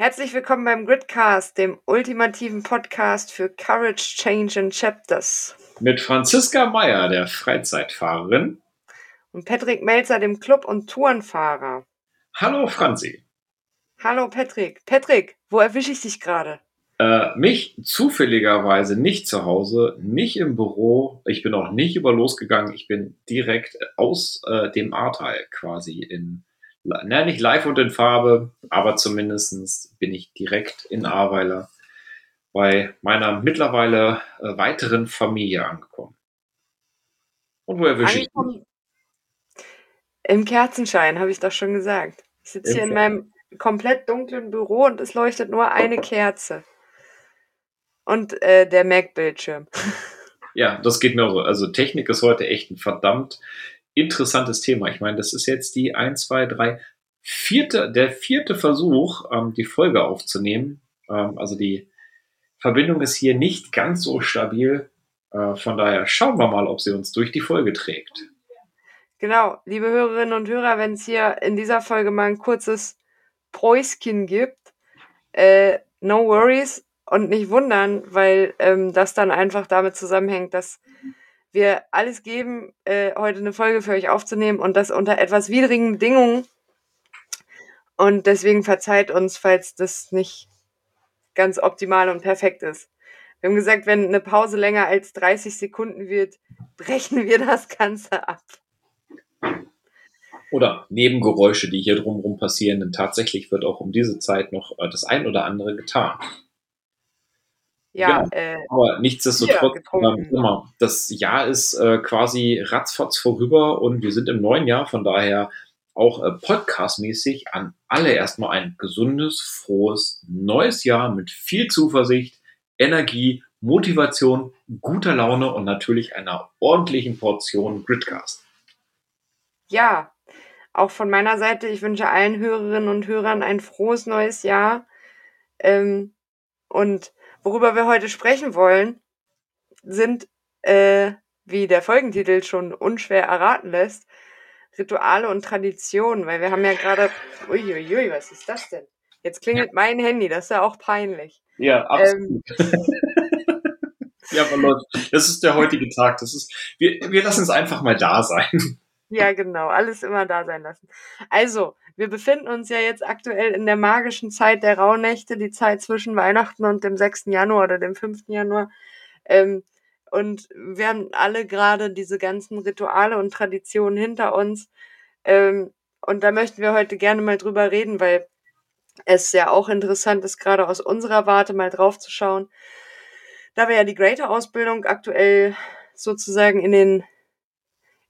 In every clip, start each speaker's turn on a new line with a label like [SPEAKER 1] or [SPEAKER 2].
[SPEAKER 1] Herzlich willkommen beim Gridcast, dem ultimativen Podcast für Courage, Change and Chapters.
[SPEAKER 2] Mit Franziska Meyer, der Freizeitfahrerin.
[SPEAKER 1] Und Patrick Melzer, dem Club- und Tourenfahrer.
[SPEAKER 2] Hallo Franzi.
[SPEAKER 1] Hallo Patrick. Patrick, wo erwische ich dich gerade?
[SPEAKER 2] Äh, mich zufälligerweise nicht zu Hause, nicht im Büro. Ich bin auch nicht über losgegangen. Ich bin direkt aus äh, dem Ahrtal quasi in na, nicht live und in Farbe, aber zumindest bin ich direkt in Ahrweiler bei meiner mittlerweile äh, weiteren Familie angekommen. Und wo erwische ich mich?
[SPEAKER 1] Im Kerzenschein, habe ich doch schon gesagt. Ich sitze hier in meinem komplett dunklen Büro und es leuchtet nur eine Kerze. Und äh, der Mac-Bildschirm.
[SPEAKER 2] Ja, das geht mir auch so. Also Technik ist heute echt ein verdammt interessantes Thema. Ich meine, das ist jetzt die 1, 2, 3, vierte, der vierte Versuch, ähm, die Folge aufzunehmen. Ähm, also die Verbindung ist hier nicht ganz so stabil. Äh, von daher schauen wir mal, ob sie uns durch die Folge trägt.
[SPEAKER 1] Genau, liebe Hörerinnen und Hörer, wenn es hier in dieser Folge mal ein kurzes Päuschen gibt, äh, no worries und nicht wundern, weil ähm, das dann einfach damit zusammenhängt, dass wir alles geben, äh, heute eine Folge für euch aufzunehmen und das unter etwas widrigen Bedingungen. Und deswegen verzeiht uns, falls das nicht ganz optimal und perfekt ist. Wir haben gesagt, wenn eine Pause länger als 30 Sekunden wird, brechen wir das Ganze ab.
[SPEAKER 2] Oder Nebengeräusche, die hier drumherum passieren, denn tatsächlich wird auch um diese Zeit noch äh, das ein oder andere getan. Ja, genau. äh, aber nichtsdestotrotz, äh, das Jahr ist äh, quasi ratzfatz vorüber und wir sind im neuen Jahr, von daher auch äh, podcastmäßig an alle erstmal ein gesundes, frohes neues Jahr mit viel Zuversicht, Energie, Motivation, guter Laune und natürlich einer ordentlichen Portion Gridcast.
[SPEAKER 1] Ja, auch von meiner Seite, ich wünsche allen Hörerinnen und Hörern ein frohes neues Jahr. Ähm, und Worüber wir heute sprechen wollen, sind, äh, wie der Folgentitel schon unschwer erraten lässt, Rituale und Traditionen, weil wir haben ja gerade, uiuiui, was ist das denn? Jetzt klingelt mein Handy, das ist ja auch peinlich.
[SPEAKER 2] Ja, absolut. Ähm, ja, aber Leute, das ist der heutige Tag. Das ist, wir, wir lassen es einfach mal da sein.
[SPEAKER 1] Ja, genau, alles immer da sein lassen. Also, wir befinden uns ja jetzt aktuell in der magischen Zeit der Rauhnächte, die Zeit zwischen Weihnachten und dem 6. Januar oder dem 5. Januar. Ähm, und wir haben alle gerade diese ganzen Rituale und Traditionen hinter uns. Ähm, und da möchten wir heute gerne mal drüber reden, weil es ja auch interessant ist, gerade aus unserer Warte mal drauf zu schauen. Da wir ja die Greater-Ausbildung aktuell sozusagen in den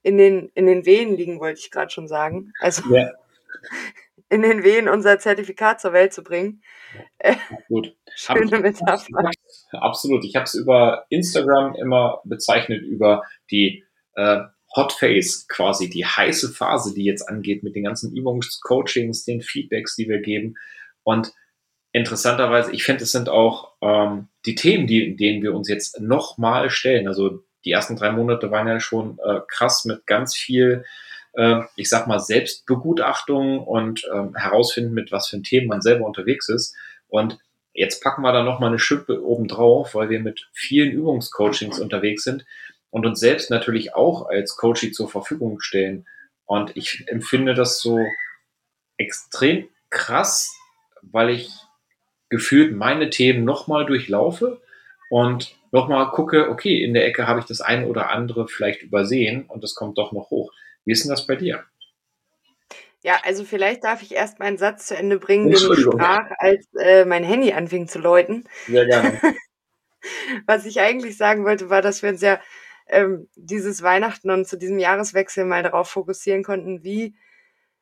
[SPEAKER 1] in den, in den Wehen liegen, wollte ich gerade schon sagen. Also ja. in den Wehen unser Zertifikat zur Welt zu bringen.
[SPEAKER 2] Gut. Schöne Metapher. Absolut. Ich habe es über Instagram immer bezeichnet, über die äh, Hot Phase, quasi die heiße Phase, die jetzt angeht mit den ganzen Übungscoachings, den Feedbacks, die wir geben. Und interessanterweise, ich finde, es sind auch ähm, die Themen, die, denen wir uns jetzt nochmal stellen. Also die ersten drei Monate waren ja schon äh, krass mit ganz viel, äh, ich sag mal, Selbstbegutachtung und äh, herausfinden, mit was für ein Thema man selber unterwegs ist. Und jetzt packen wir da nochmal eine Schippe oben drauf, weil wir mit vielen Übungscoachings unterwegs sind und uns selbst natürlich auch als Coachie zur Verfügung stellen. Und ich empfinde das so extrem krass, weil ich gefühlt meine Themen nochmal durchlaufe und nochmal gucke, okay, in der Ecke habe ich das eine oder andere vielleicht übersehen und das kommt doch noch hoch. Wie ist denn das bei dir?
[SPEAKER 1] Ja, also vielleicht darf ich erst meinen Satz zu Ende bringen, den ich sprach, als äh, mein Handy anfing zu läuten. Sehr gerne. Was ich eigentlich sagen wollte, war, dass wir uns ja ähm, dieses Weihnachten und zu diesem Jahreswechsel mal darauf fokussieren konnten, wie,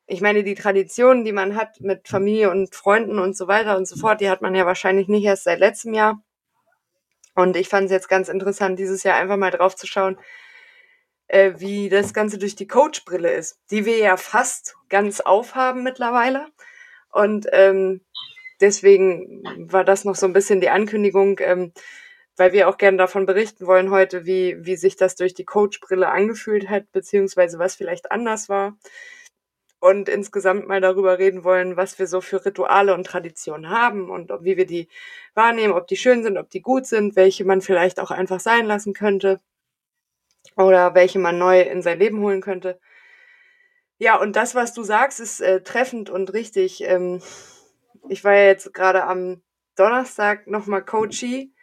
[SPEAKER 1] ich meine, die Traditionen, die man hat mit Familie und Freunden und so weiter und so fort, die hat man ja wahrscheinlich nicht erst seit letztem Jahr. Und ich fand es jetzt ganz interessant, dieses Jahr einfach mal drauf zu schauen, äh, wie das Ganze durch die Coach-Brille ist, die wir ja fast ganz aufhaben mittlerweile. Und ähm, deswegen war das noch so ein bisschen die Ankündigung, ähm, weil wir auch gerne davon berichten wollen heute, wie, wie sich das durch die Coach-Brille angefühlt hat, beziehungsweise was vielleicht anders war. Und insgesamt mal darüber reden wollen, was wir so für Rituale und Traditionen haben und wie wir die wahrnehmen, ob die schön sind, ob die gut sind, welche man vielleicht auch einfach sein lassen könnte oder welche man neu in sein Leben holen könnte. Ja, und das, was du sagst, ist äh, treffend und richtig. Ähm, ich war ja jetzt gerade am Donnerstag nochmal Coachie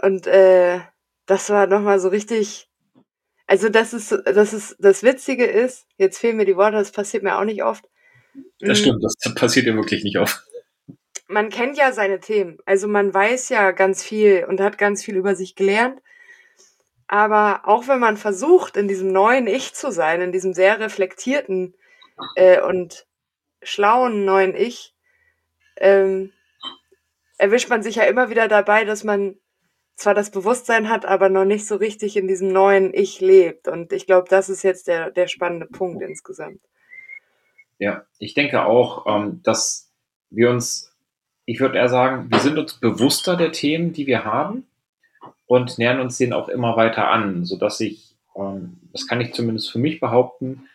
[SPEAKER 1] und äh, das war nochmal so richtig. Also das ist, das ist, das Witzige ist, jetzt fehlen mir die Worte, das passiert mir auch nicht oft.
[SPEAKER 2] Das mm. stimmt, das passiert ja wirklich nicht oft.
[SPEAKER 1] Man kennt ja seine Themen, also man weiß ja ganz viel und hat ganz viel über sich gelernt. Aber auch wenn man versucht, in diesem neuen Ich zu sein, in diesem sehr reflektierten äh, und schlauen neuen Ich, ähm, erwischt man sich ja immer wieder dabei, dass man zwar das Bewusstsein hat, aber noch nicht so richtig in diesem neuen Ich lebt. Und ich glaube, das ist jetzt der, der spannende Punkt insgesamt.
[SPEAKER 2] Ja, ich denke auch, ähm, dass wir uns, ich würde eher sagen, wir sind uns bewusster der Themen, die wir haben und nähern uns denen auch immer weiter an, sodass ich, ähm, das kann ich zumindest für mich behaupten,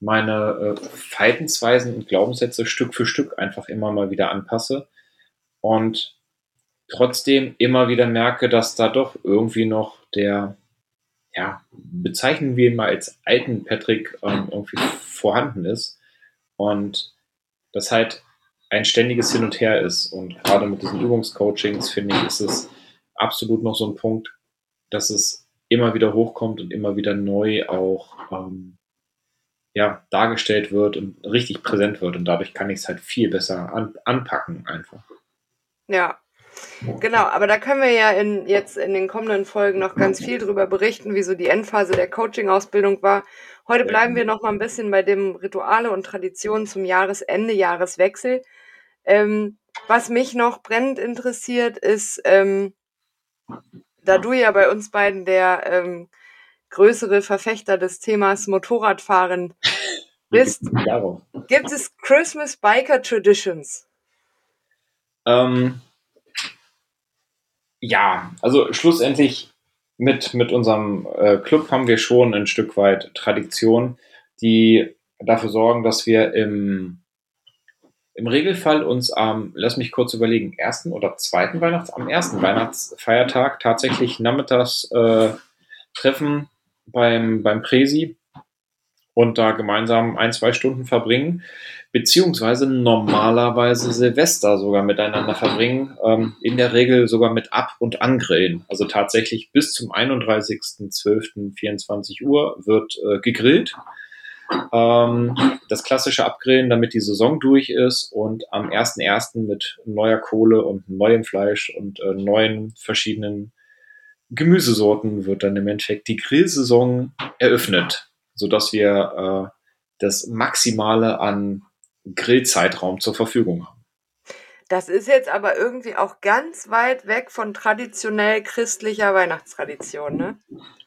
[SPEAKER 2] meine äh, Verhaltensweisen und Glaubenssätze Stück für Stück einfach immer mal wieder anpasse und trotzdem immer wieder merke, dass da doch irgendwie noch der, ja, bezeichnen wir ihn mal als alten Patrick ähm, irgendwie vorhanden ist und das halt ein ständiges Hin und Her ist und gerade mit diesen Übungscoachings finde ich, ist es absolut noch so ein Punkt, dass es immer wieder hochkommt und immer wieder neu auch ähm, ja, dargestellt wird und richtig präsent wird. Und dadurch kann ich es halt viel besser an, anpacken einfach.
[SPEAKER 1] Ja, Genau, aber da können wir ja in, jetzt in den kommenden Folgen noch ganz viel drüber berichten, wie so die Endphase der Coaching-Ausbildung war. Heute bleiben wir noch mal ein bisschen bei dem Rituale und Traditionen zum Jahresende, Jahreswechsel. Ähm, was mich noch brennend interessiert, ist, ähm, da du ja bei uns beiden der ähm, größere Verfechter des Themas Motorradfahren bist, gibt es Christmas Biker Traditions?
[SPEAKER 2] Ähm, ja, also schlussendlich mit, mit unserem äh, Club haben wir schon ein Stück weit Tradition, die dafür sorgen, dass wir im im Regelfall uns am, lass mich kurz überlegen, ersten oder zweiten Weihnachts, am ersten Weihnachtsfeiertag tatsächlich nachmittags äh, treffen beim, beim Präsi und da gemeinsam ein, zwei Stunden verbringen, beziehungsweise normalerweise Silvester sogar miteinander verbringen, ähm, in der Regel sogar mit Ab- und Angrillen. Also tatsächlich bis zum 31.12.24 Uhr wird äh, gegrillt ähm, das klassische Abgrillen, damit die Saison durch ist und am 1.1. mit neuer Kohle und neuem Fleisch und äh, neuen verschiedenen Gemüsesorten wird dann im Endeffekt die Grillsaison eröffnet, sodass wir äh, das Maximale an Grillzeitraum zur Verfügung haben.
[SPEAKER 1] Das ist jetzt aber irgendwie auch ganz weit weg von traditionell christlicher Weihnachtstradition, ne?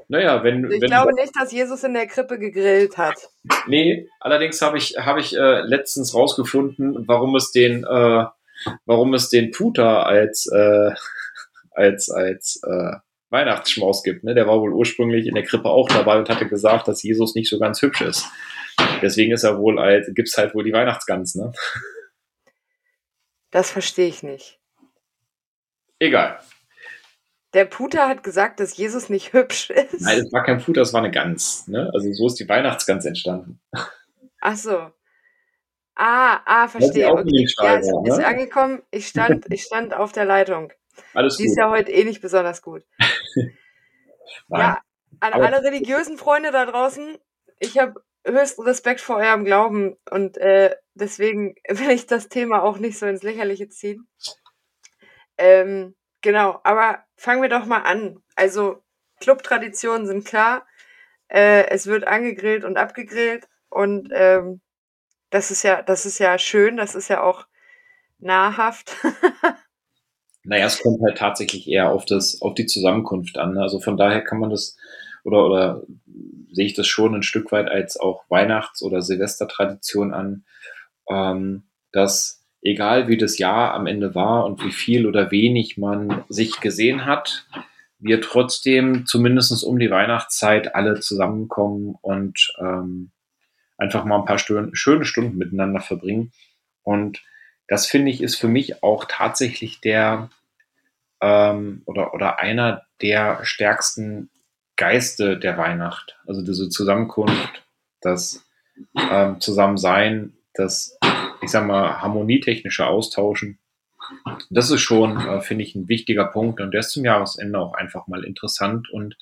[SPEAKER 2] Naja, wenn.
[SPEAKER 1] Ich
[SPEAKER 2] wenn
[SPEAKER 1] glaube nicht, dass Jesus in der Krippe gegrillt hat.
[SPEAKER 2] Nee, allerdings habe ich, hab ich äh, letztens rausgefunden, warum es den, äh, warum es den Puter als, äh, als, als äh, Weihnachtsschmaus gibt. Ne? Der war wohl ursprünglich in der Krippe auch dabei und hatte gesagt, dass Jesus nicht so ganz hübsch ist. Deswegen ist er wohl als, gibt's halt wohl die Weihnachtsgans, ne?
[SPEAKER 1] Das verstehe ich nicht.
[SPEAKER 2] Egal.
[SPEAKER 1] Der Puter hat gesagt, dass Jesus nicht hübsch ist.
[SPEAKER 2] Nein, es war kein Puter, es war eine Gans. Ne? Also so ist die Weihnachtsgans entstanden.
[SPEAKER 1] Ach so. Ah, ah, verstehe. Okay. Ja, ist, ne? ist angekommen. Ich stand, ich stand auf der Leitung. Alles die gut. ist ja heute eh nicht besonders gut. ja, an alle religiösen Freunde da draußen, ich habe höchsten Respekt vor eurem Glauben und äh, deswegen will ich das Thema auch nicht so ins Lächerliche ziehen. Ähm, Genau, aber fangen wir doch mal an. Also Clubtraditionen sind klar. Äh, es wird angegrillt und abgegrillt und ähm, das ist ja, das ist ja schön, das ist ja auch nahrhaft.
[SPEAKER 2] naja, es kommt halt tatsächlich eher auf das, auf die Zusammenkunft an. Also von daher kann man das oder oder sehe ich das schon ein Stück weit als auch Weihnachts- oder Silvestertradition an, ähm, dass egal wie das Jahr am Ende war und wie viel oder wenig man sich gesehen hat, wir trotzdem zumindest um die Weihnachtszeit alle zusammenkommen und ähm, einfach mal ein paar Stunden, schöne Stunden miteinander verbringen. Und das finde ich ist für mich auch tatsächlich der ähm, oder, oder einer der stärksten Geiste der Weihnacht. Also diese Zusammenkunft, das ähm, Zusammensein, das, ich sag mal, harmonietechnische Austauschen. Das ist schon, äh, finde ich, ein wichtiger Punkt und der ist zum Jahresende auch einfach mal interessant und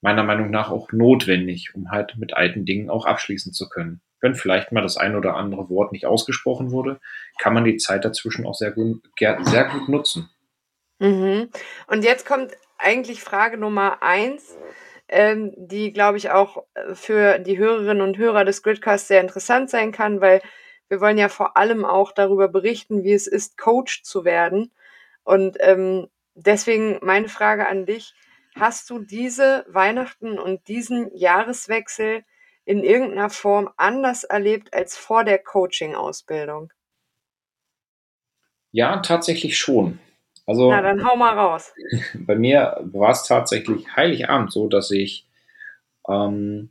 [SPEAKER 2] meiner Meinung nach auch notwendig, um halt mit alten Dingen auch abschließen zu können. Wenn vielleicht mal das ein oder andere Wort nicht ausgesprochen wurde, kann man die Zeit dazwischen auch sehr gut, sehr gut nutzen.
[SPEAKER 1] Mhm. Und jetzt kommt eigentlich Frage Nummer eins, ähm, die, glaube ich, auch äh, für die Hörerinnen und Hörer des Gridcasts sehr interessant sein kann, weil wir wollen ja vor allem auch darüber berichten, wie es ist, Coach zu werden. Und ähm, deswegen meine Frage an dich, hast du diese Weihnachten und diesen Jahreswechsel in irgendeiner Form anders erlebt als vor der Coaching-Ausbildung?
[SPEAKER 2] Ja, tatsächlich schon. Also,
[SPEAKER 1] Na, dann hau mal raus.
[SPEAKER 2] Bei mir war es tatsächlich Heiligabend so, dass ich ähm,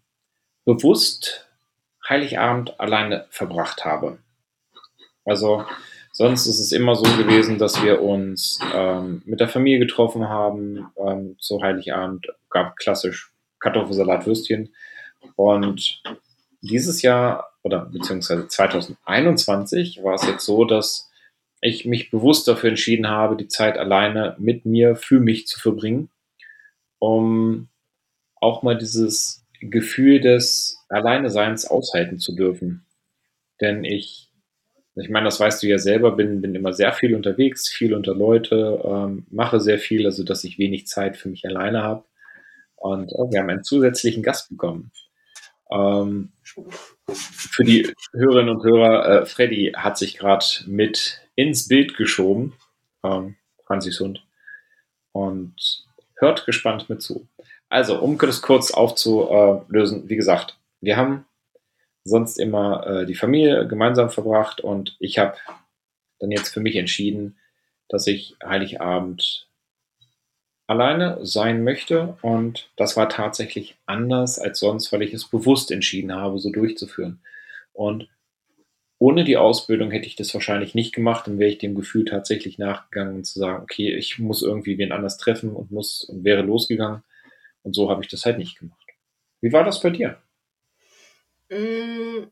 [SPEAKER 2] bewusst Heiligabend alleine verbracht habe. Also sonst ist es immer so gewesen, dass wir uns ähm, mit der Familie getroffen haben. Ähm, zu Heiligabend gab klassisch Kartoffelsalat, Würstchen. Und dieses Jahr oder beziehungsweise 2021 war es jetzt so, dass ich mich bewusst dafür entschieden habe, die Zeit alleine mit mir, für mich zu verbringen, um auch mal dieses Gefühl des Alleineseins aushalten zu dürfen. Denn ich, ich meine, das weißt du ja selber, bin, bin immer sehr viel unterwegs, viel unter Leute, ähm, mache sehr viel, also dass ich wenig Zeit für mich alleine habe. Und oh, wir haben einen zusätzlichen Gast bekommen. Ähm, für die Hörerinnen und Hörer, äh, Freddy hat sich gerade mit ins Bild geschoben, ähm, Franzis Hund, und hört gespannt mit zu. Also, um das kurz aufzulösen, wie gesagt, wir haben sonst immer äh, die Familie gemeinsam verbracht und ich habe dann jetzt für mich entschieden, dass ich Heiligabend alleine sein möchte und das war tatsächlich anders als sonst, weil ich es bewusst entschieden habe, so durchzuführen. Und ohne die Ausbildung hätte ich das wahrscheinlich nicht gemacht, dann wäre ich dem Gefühl tatsächlich nachgegangen zu sagen, okay, ich muss irgendwie wen anders treffen und muss und wäre losgegangen. Und so habe ich das halt nicht gemacht. Wie war das bei dir?
[SPEAKER 1] Mm.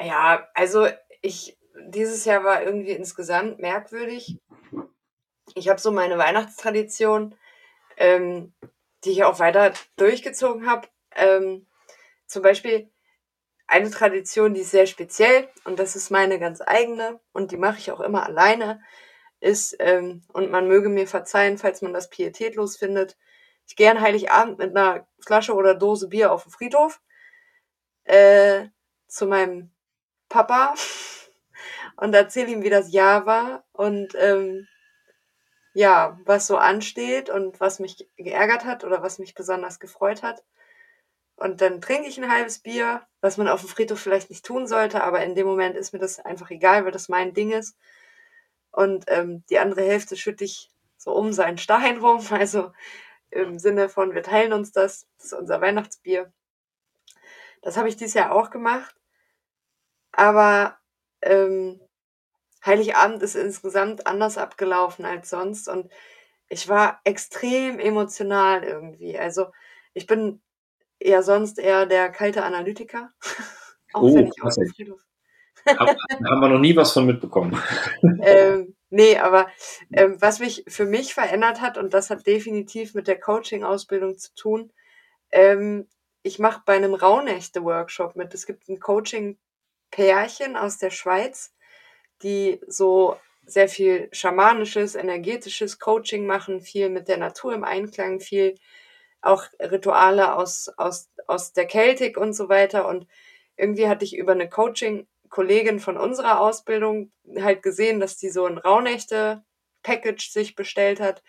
[SPEAKER 1] Ja, also ich, dieses Jahr war irgendwie insgesamt merkwürdig. Ich habe so meine Weihnachtstradition, ähm, die ich auch weiter durchgezogen habe. Ähm, zum Beispiel eine Tradition, die ist sehr speziell und das ist meine ganz eigene und die mache ich auch immer alleine, ist, ähm, und man möge mir verzeihen, falls man das pietätlos findet, ich gehe an Heiligabend mit einer Flasche oder Dose Bier auf den Friedhof äh, zu meinem Papa und erzähle ihm, wie das Jahr war und ähm, ja, was so ansteht und was mich geärgert hat oder was mich besonders gefreut hat. Und dann trinke ich ein halbes Bier, was man auf dem Friedhof vielleicht nicht tun sollte, aber in dem Moment ist mir das einfach egal, weil das mein Ding ist. Und ähm, die andere Hälfte schütte ich so um seinen Stein rum, also im Sinne von, wir teilen uns das, das ist unser Weihnachtsbier. Das habe ich dieses Jahr auch gemacht. Aber ähm, Heiligabend ist insgesamt anders abgelaufen als sonst und ich war extrem emotional irgendwie. Also ich bin ja sonst eher der kalte Analytiker. Auch oh, wenn ich dem
[SPEAKER 2] Friedhof. Hab, haben wir noch nie was von mitbekommen.
[SPEAKER 1] ähm, nee, aber ähm, was mich für mich verändert hat, und das hat definitiv mit der Coaching-Ausbildung zu tun, ähm, ich mache bei einem Rauhnächte-Workshop mit. Es gibt ein Coaching-Pärchen aus der Schweiz, die so sehr viel schamanisches, energetisches Coaching machen, viel mit der Natur im Einklang, viel auch Rituale aus, aus, aus der Keltik und so weiter. Und irgendwie hatte ich über eine Coaching-Kollegin von unserer Ausbildung halt gesehen, dass die so ein Rauhnächte-Package sich bestellt hat.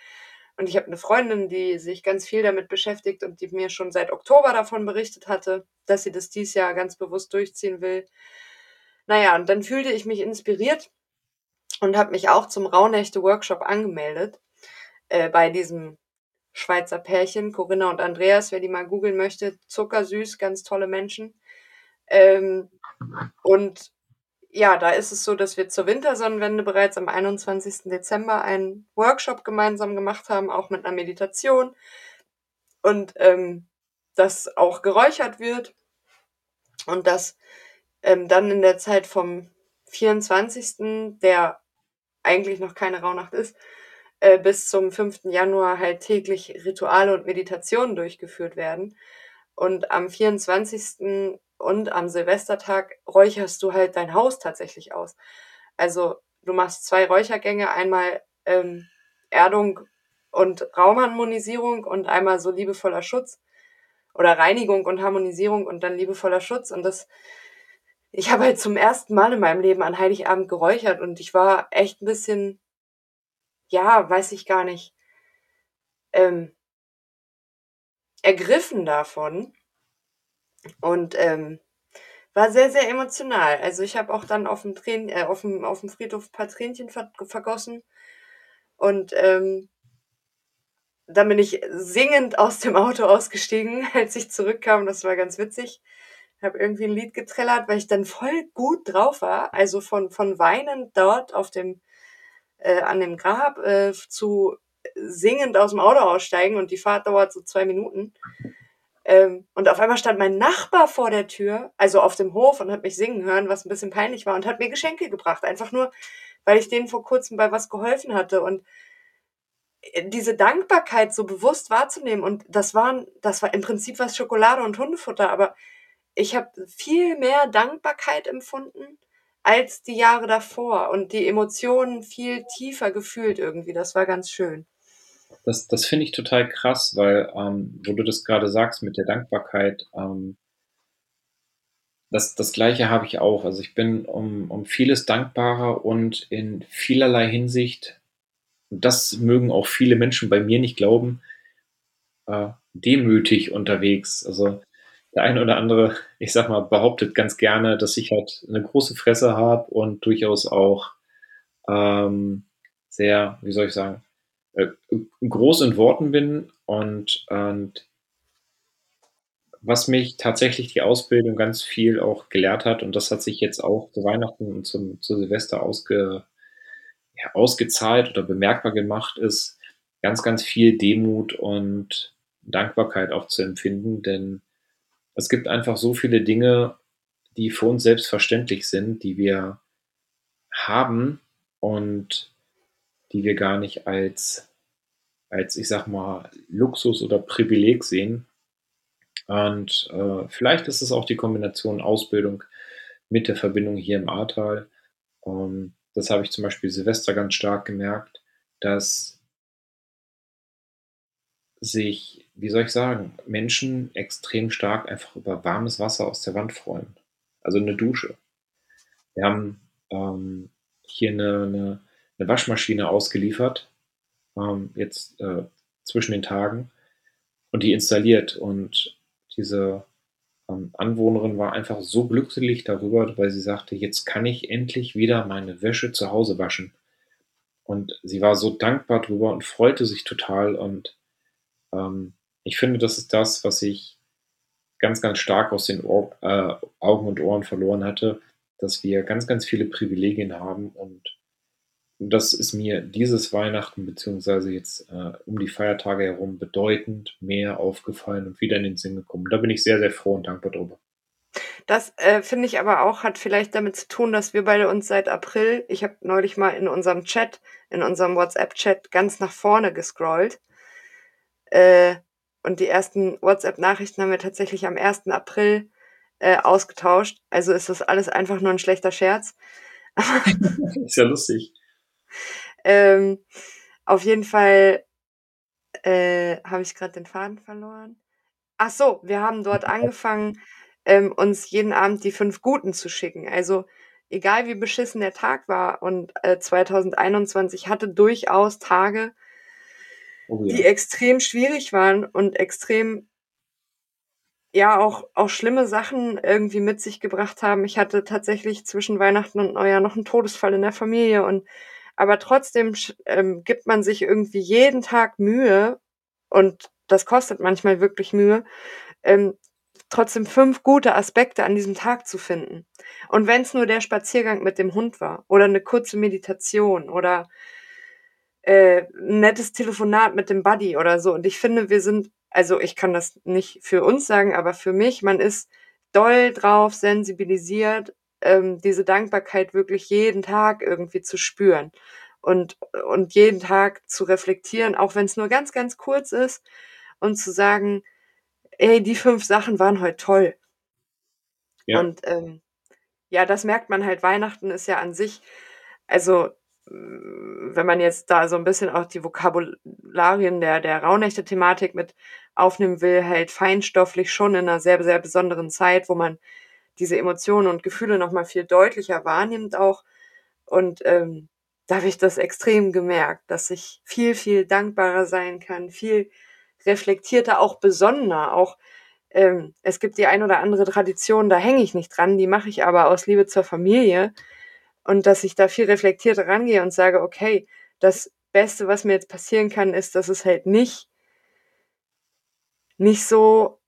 [SPEAKER 1] Und ich habe eine Freundin, die sich ganz viel damit beschäftigt und die mir schon seit Oktober davon berichtet hatte, dass sie das dieses Jahr ganz bewusst durchziehen will. Naja, und dann fühlte ich mich inspiriert und habe mich auch zum Rauhnächte-Workshop angemeldet äh, bei diesem Schweizer Pärchen, Corinna und Andreas, wer die mal googeln möchte. Zuckersüß, ganz tolle Menschen. Ähm, und ja, da ist es so, dass wir zur Wintersonnenwende bereits am 21. Dezember einen Workshop gemeinsam gemacht haben, auch mit einer Meditation. Und ähm, das auch geräuchert wird. Und dass ähm, dann in der Zeit vom 24., der eigentlich noch keine Rauhnacht ist, äh, bis zum 5. Januar halt täglich Rituale und Meditationen durchgeführt werden. Und am 24. und am Silvestertag räucherst du halt dein Haus tatsächlich aus. Also du machst zwei Räuchergänge, einmal ähm, Erdung und Raumharmonisierung und einmal so liebevoller Schutz oder Reinigung und Harmonisierung und dann liebevoller Schutz. Und das, ich habe halt zum ersten Mal in meinem Leben an Heiligabend geräuchert und ich war echt ein bisschen ja, weiß ich gar nicht, ähm, ergriffen davon und ähm, war sehr, sehr emotional. Also ich habe auch dann auf dem, Trän äh, auf dem, auf dem Friedhof ein paar Tränchen ver vergossen und ähm, dann bin ich singend aus dem Auto ausgestiegen, als ich zurückkam. Das war ganz witzig. Ich habe irgendwie ein Lied getrellert, weil ich dann voll gut drauf war. Also von, von Weinen dort auf dem äh, an dem Grab äh, zu singend aus dem Auto aussteigen und die Fahrt dauert so zwei Minuten. Ähm, und auf einmal stand mein Nachbar vor der Tür, also auf dem Hof und hat mich singen hören, was ein bisschen peinlich war und hat mir Geschenke gebracht. Einfach nur, weil ich denen vor kurzem bei was geholfen hatte und äh, diese Dankbarkeit so bewusst wahrzunehmen und das waren, das war im Prinzip was Schokolade und Hundefutter, aber ich habe viel mehr Dankbarkeit empfunden als die Jahre davor und die Emotionen viel tiefer gefühlt irgendwie. Das war ganz schön.
[SPEAKER 2] Das, das finde ich total krass, weil, ähm, wo du das gerade sagst mit der Dankbarkeit, ähm, das, das Gleiche habe ich auch. Also ich bin um, um vieles dankbarer und in vielerlei Hinsicht, das mögen auch viele Menschen bei mir nicht glauben, äh, demütig unterwegs. Also der eine oder andere, ich sag mal, behauptet ganz gerne, dass ich halt eine große Fresse habe und durchaus auch ähm, sehr, wie soll ich sagen, äh, groß in Worten bin und, und was mich tatsächlich die Ausbildung ganz viel auch gelehrt hat, und das hat sich jetzt auch zu Weihnachten und zum, zu Silvester ausge, ja, ausgezahlt oder bemerkbar gemacht, ist ganz, ganz viel Demut und Dankbarkeit auch zu empfinden, denn es gibt einfach so viele Dinge, die für uns selbstverständlich sind, die wir haben und die wir gar nicht als, als ich sag mal, Luxus oder Privileg sehen. Und äh, vielleicht ist es auch die Kombination Ausbildung mit der Verbindung hier im Ahrtal. Ähm, das habe ich zum Beispiel Silvester ganz stark gemerkt, dass sich wie soll ich sagen, Menschen extrem stark einfach über warmes Wasser aus der Wand freuen. Also eine Dusche. Wir haben ähm, hier eine, eine, eine, Waschmaschine ausgeliefert, ähm, jetzt äh, zwischen den Tagen, und die installiert. Und diese ähm, Anwohnerin war einfach so glücklich darüber, weil sie sagte, jetzt kann ich endlich wieder meine Wäsche zu Hause waschen. Und sie war so dankbar darüber und freute sich total und ähm, ich finde, das ist das, was ich ganz, ganz stark aus den Ohr, äh, Augen und Ohren verloren hatte, dass wir ganz, ganz viele Privilegien haben und das ist mir dieses Weihnachten beziehungsweise jetzt äh, um die Feiertage herum bedeutend mehr aufgefallen und wieder in den Sinn gekommen. Da bin ich sehr, sehr froh und dankbar drüber.
[SPEAKER 1] Das äh, finde ich aber auch, hat vielleicht damit zu tun, dass wir beide uns seit April, ich habe neulich mal in unserem Chat, in unserem WhatsApp-Chat ganz nach vorne gescrollt. Äh, und die ersten WhatsApp-Nachrichten haben wir tatsächlich am 1. April äh, ausgetauscht. Also ist das alles einfach nur ein schlechter Scherz.
[SPEAKER 2] ist ja lustig.
[SPEAKER 1] Ähm, auf jeden Fall äh, habe ich gerade den Faden verloren. Ach so, wir haben dort angefangen, ähm, uns jeden Abend die fünf Guten zu schicken. Also egal wie beschissen der Tag war und äh, 2021 hatte durchaus Tage, Oh ja. die extrem schwierig waren und extrem ja auch auch schlimme Sachen irgendwie mit sich gebracht haben. Ich hatte tatsächlich zwischen Weihnachten und Neujahr noch einen Todesfall in der Familie und aber trotzdem ähm, gibt man sich irgendwie jeden Tag Mühe und das kostet manchmal wirklich Mühe, ähm, trotzdem fünf gute Aspekte an diesem Tag zu finden. Und wenn es nur der Spaziergang mit dem Hund war oder eine kurze Meditation oder äh, ein nettes Telefonat mit dem Buddy oder so. Und ich finde, wir sind, also ich kann das nicht für uns sagen, aber für mich, man ist doll drauf sensibilisiert, ähm, diese Dankbarkeit wirklich jeden Tag irgendwie zu spüren und, und jeden Tag zu reflektieren, auch wenn es nur ganz, ganz kurz ist und zu sagen, ey, die fünf Sachen waren heute toll. Ja. Und ähm, ja, das merkt man halt. Weihnachten ist ja an sich, also wenn man jetzt da so ein bisschen auch die Vokabularien der, der Rauhnächte-Thematik mit aufnehmen will, halt feinstofflich schon in einer sehr, sehr besonderen Zeit, wo man diese Emotionen und Gefühle nochmal viel deutlicher wahrnimmt auch. Und ähm, da habe ich das extrem gemerkt, dass ich viel, viel dankbarer sein kann, viel reflektierter, auch besonnener, auch ähm, es gibt die ein oder andere Tradition, da hänge ich nicht dran, die mache ich aber aus Liebe zur Familie und dass ich da viel reflektierter rangehe und sage, okay, das Beste, was mir jetzt passieren kann, ist, dass es halt nicht nicht so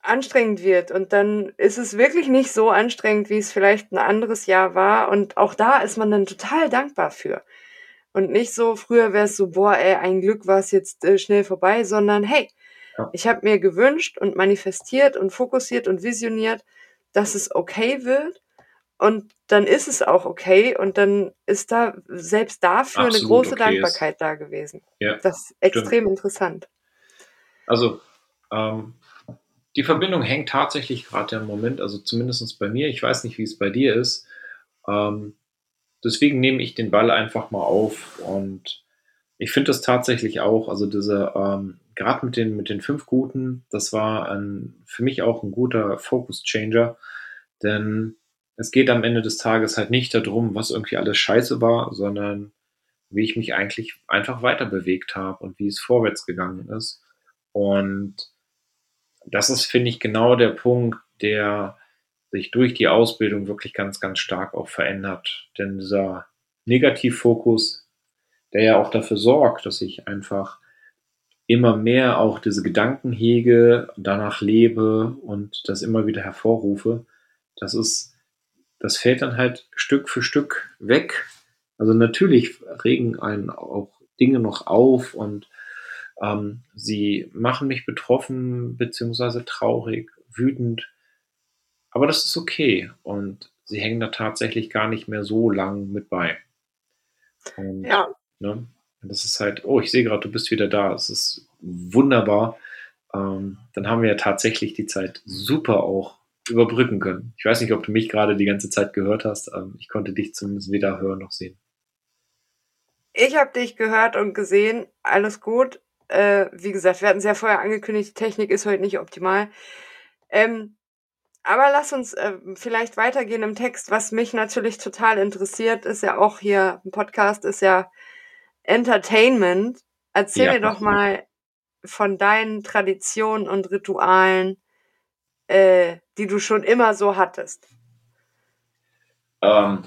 [SPEAKER 1] anstrengend wird und dann ist es wirklich nicht so anstrengend, wie es vielleicht ein anderes Jahr war und auch da ist man dann total dankbar für. Und nicht so, früher wäre es so, boah, ey, ein Glück war es jetzt äh, schnell vorbei, sondern hey, ja. ich habe mir gewünscht und manifestiert und fokussiert und visioniert, dass es okay wird und dann ist es auch okay und dann ist da selbst dafür Absolut eine große okay Dankbarkeit ist. da gewesen. Ja, das ist extrem stimmt. interessant.
[SPEAKER 2] Also ähm, die Verbindung hängt tatsächlich gerade im Moment, also zumindest bei mir, ich weiß nicht, wie es bei dir ist. Ähm, deswegen nehme ich den Ball einfach mal auf und ich finde das tatsächlich auch, also diese, ähm, gerade mit den, mit den fünf Guten, das war ein, für mich auch ein guter Focus-Changer, denn es geht am Ende des Tages halt nicht darum, was irgendwie alles scheiße war, sondern wie ich mich eigentlich einfach weiter bewegt habe und wie es vorwärts gegangen ist. Und das ist, finde ich, genau der Punkt, der sich durch die Ausbildung wirklich ganz, ganz stark auch verändert. Denn dieser Negativfokus, der ja auch dafür sorgt, dass ich einfach immer mehr auch diese Gedanken hege, danach lebe und das immer wieder hervorrufe, das ist das fällt dann halt Stück für Stück weg. Also natürlich regen einen auch Dinge noch auf und ähm, sie machen mich betroffen beziehungsweise traurig, wütend. Aber das ist okay und sie hängen da tatsächlich gar nicht mehr so lang mit bei. Und, ja. Ne, das ist halt, oh, ich sehe gerade, du bist wieder da. Es ist wunderbar. Ähm, dann haben wir ja tatsächlich die Zeit super auch überbrücken können. Ich weiß nicht, ob du mich gerade die ganze Zeit gehört hast. Ähm, ich konnte dich zumindest weder hören noch sehen.
[SPEAKER 1] Ich habe dich gehört und gesehen. Alles gut. Äh, wie gesagt, wir hatten es ja vorher angekündigt, die Technik ist heute nicht optimal. Ähm, aber lass uns äh, vielleicht weitergehen im Text. Was mich natürlich total interessiert, ist ja auch hier ein Podcast, ist ja Entertainment. Erzähl ja, mir doch mal von deinen Traditionen und Ritualen, äh, die du schon immer so hattest?
[SPEAKER 2] Ähm,